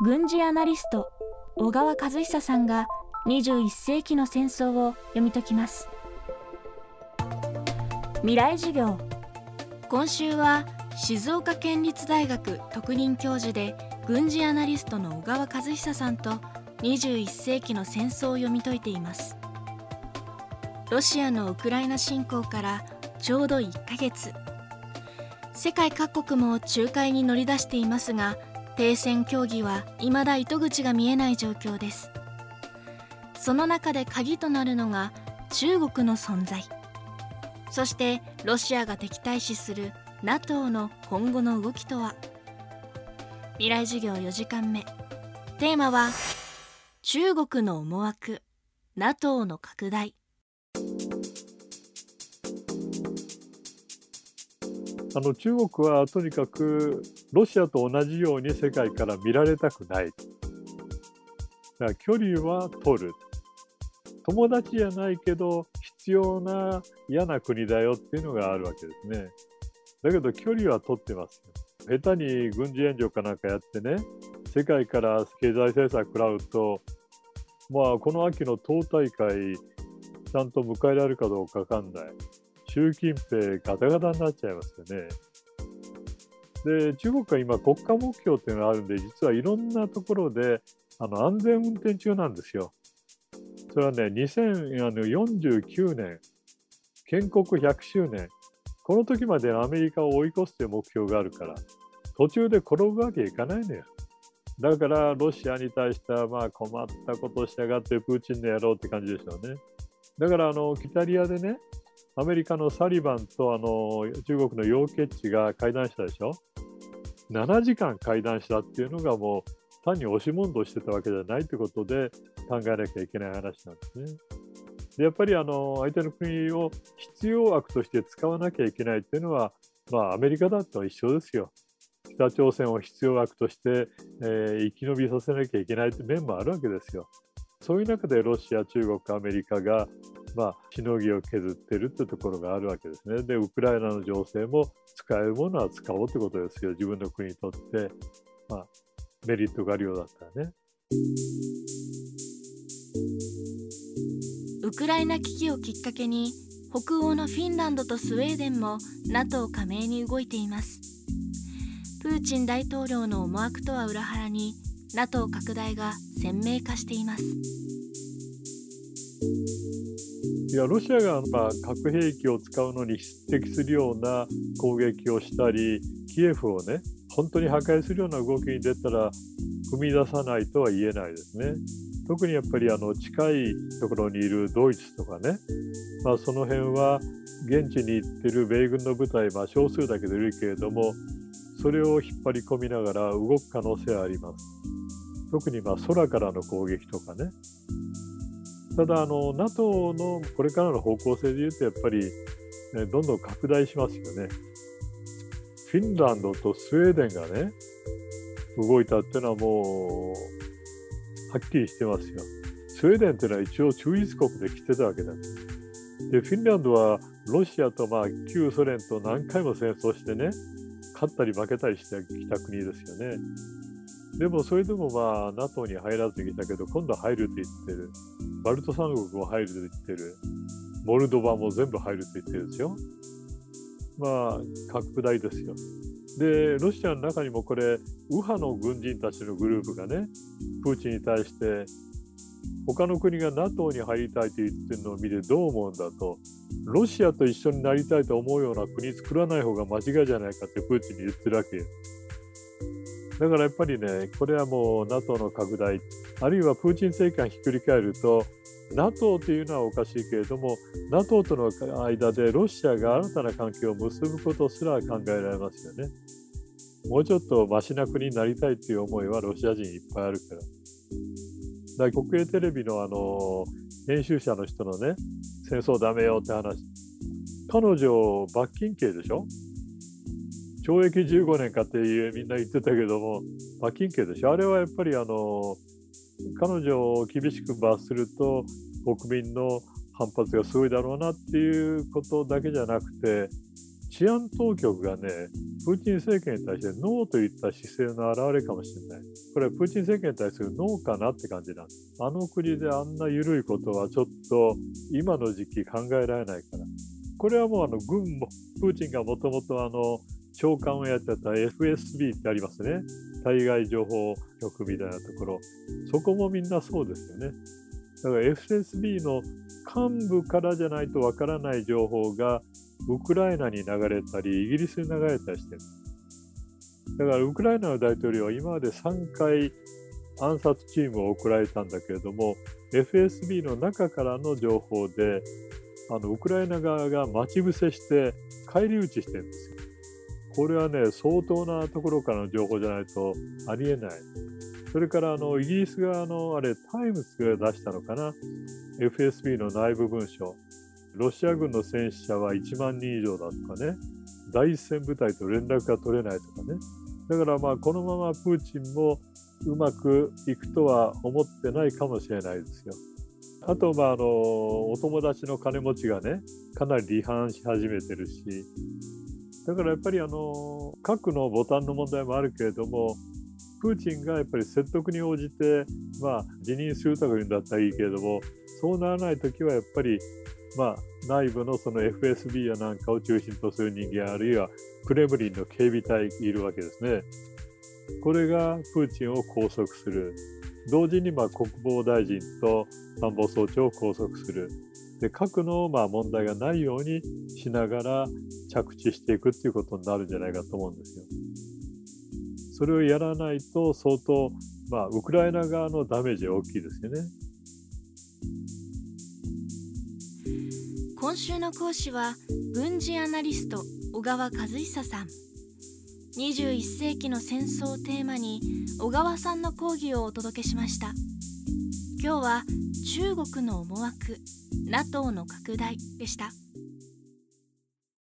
軍事アナリスト小川和久さんが21世紀の戦争を読み解きます。未来授業。今週は静岡県立大学特任教授で軍事アナリストの小川和久さんと21世紀の戦争を読み解いています。ロシアのウクライナ侵攻からちょうど1ヶ月。世界各国も仲介に乗り出していますが停戦協議は未だ糸口が見えない状況です。その中で鍵となるのが中国の存在。そしてロシアが敵対視する NATO の今後の動きとは。未来授業4時間目。テーマは中国の思惑。NATO の拡大。あの中国はとにかくロシアと同じように世界から見られたくない。だから距離は取る。友達じゃないけど必要な嫌な国だよっていうのがあるわけですね。だけど距離は取ってます。下手に軍事援助かなんかやってね、世界から経済制裁食らうと、まあこの秋の党大会、ちゃんと迎えられるかどうかわかんない。習近平ガタガタになっちゃいますよね。で、中国は今国家目標っていうのがあるんで、実はいろんなところであの安全運転中なんですよ。それはね、2049年、建国100周年、この時までアメリカを追い越すという目標があるから、途中で転ぶわけいかないのよ。だからロシアに対してはまあ困ったことをしやがってプーチンの野郎って感じでしょうね。だからあのイタリアでね、アメリカのサリバンとあの中国の楊潔チが会談したでしょ？7時間会談したっていうのがもう単に押し問答してたわけじゃないということで考えなきゃいけない話なんですね。でやっぱりあの相手の国を必要悪として使わなきゃいけないっていうのは、まあ、アメリカだと一緒ですよ。北朝鮮を必要悪として、えー、生き延びさせなきゃいけないって面もあるわけですよ。そういう中でロシア、中国、アメリカがまあ、しのぎを削ってるってところがあるわけですね。で、ウクライナの情勢も使えるものは使おうってことですよ。自分の国にとって、まあ、メリットがあるようだったらね。ウクライナ危機をきっかけに北欧のフィンランドとスウェーデンも NATO 加盟に動いていますプーチン大統領の思惑とは裏腹に NATO 拡大が鮮明化していますいやロシアがまあ核兵器を使うのに匹敵するような攻撃をしたりキエフをね本当に破壊するような動きに出たら踏み出さないとは言えないですね。特にやっぱりあの近いところにいるドイツとかね、まあ、その辺は現地に行ってる米軍の部隊、まあ、少数だけどいるけれどもそれを引っ張り込みながら動く可能性はあります。特にまあ空からの攻撃とかねただあの NATO のこれからの方向性でいうとやっぱり、ね、どんどん拡大しますよね。フィンランドとスウェーデンがね動いたっていうのはもうはっきりしてますよ。スウェーデンっていうのは一応中立国で来てたわけだ。でフィンランドはロシアとまあ旧ソ連と何回も戦争してね勝ったり負けたりしてきた国ですよね。でもそれでもまあ NATO に入らずに来たけど今度入るって言ってる。バルト三国も入ると言ってる。モルドバも全部入ると言ってるんですよ。まあ拡大ですよ。で、ロシアの中にもこれ、右派の軍人たちのグループがね、プーチンに対して、他の国が NATO に入りたいと言ってるのを見てどう思うんだと、ロシアと一緒になりたいと思うような国作らない方が間違いじゃないかってプーチンに言ってるわけだからやっぱりね、これはもう NATO の拡大、あるいはプーチン政権ひっくり返ると、NATO というのはおかしいけれども、NATO との間でロシアが新たな関係を結ぶことすら考えられますよね。もうちょっとマシな国になりたいという思いはロシア人いっぱいあるから。だから国営テレビのあの編集者の人のね、戦争ダメよって話。彼女、罰金刑でしょ？懲役15年かっていうみんな言ってたけども、罰金刑でしょ。あれはやっぱりあの彼女を厳しく罰すると国民の反発がすごいだろうなっていうことだけじゃなくて治安当局がねプーチン政権に対してノーといった姿勢の表れかもしれない。これはプーチン政権に対するノーかなって感じなんです。あの国であんな緩いことはちょっと今の時期考えられないから。これはもうあの軍もプーチンがもともとあの長官をやってた FSB ってありますね。対外情報局みたいなところ。そこもみんなそうですよね。だから FSB の幹部からじゃないとわからない情報がウクライナに流れたりイギリスに流れたりしてる。だからウクライナの大統領は今まで3回暗殺チームを送られたんだけれども FSB の中からの情報であのウクライナ側が待ち伏せして返り討ちしてるんですよ。これはね相当なところからの情報じゃないとありえない。それからあのイギリス側のあれタイムズが出したのかな？FSB の内部文書。ロシア軍の戦死者は1万人以上だとかね。第一線部隊と連絡が取れないとかね。だからまあこのままプーチンもうまくいくとは思ってないかもしれないですよ。あと、まあ、あのお友達の金持ちがねかなり離反し始めてるし。だからやっぱりあの核のボタンの問題もあるけれどもプーチンがやっぱり説得に応じて、まあ、辞任するとかいうんだったらいいけれどもそうならない時はやっぱり、まあ、内部のその FSB やなんかを中心とする人間あるいはクレムリンの警備隊いるわけですね。これがプーチンを拘束する。同時にまあ国防大臣と参謀総長を拘束する。で核のまあ問題がないようにしながら着地していくっていうことになるんじゃないかと思うんですよ。それをやらないと相当、まあ、ウクライナ側のダメージは大きいですよね。今週の講師は軍事アナリスト小川和久さん21世紀の戦争をテーマに小川さんの講義をお届けしました今日は中国の思惑 NATO の拡大でした。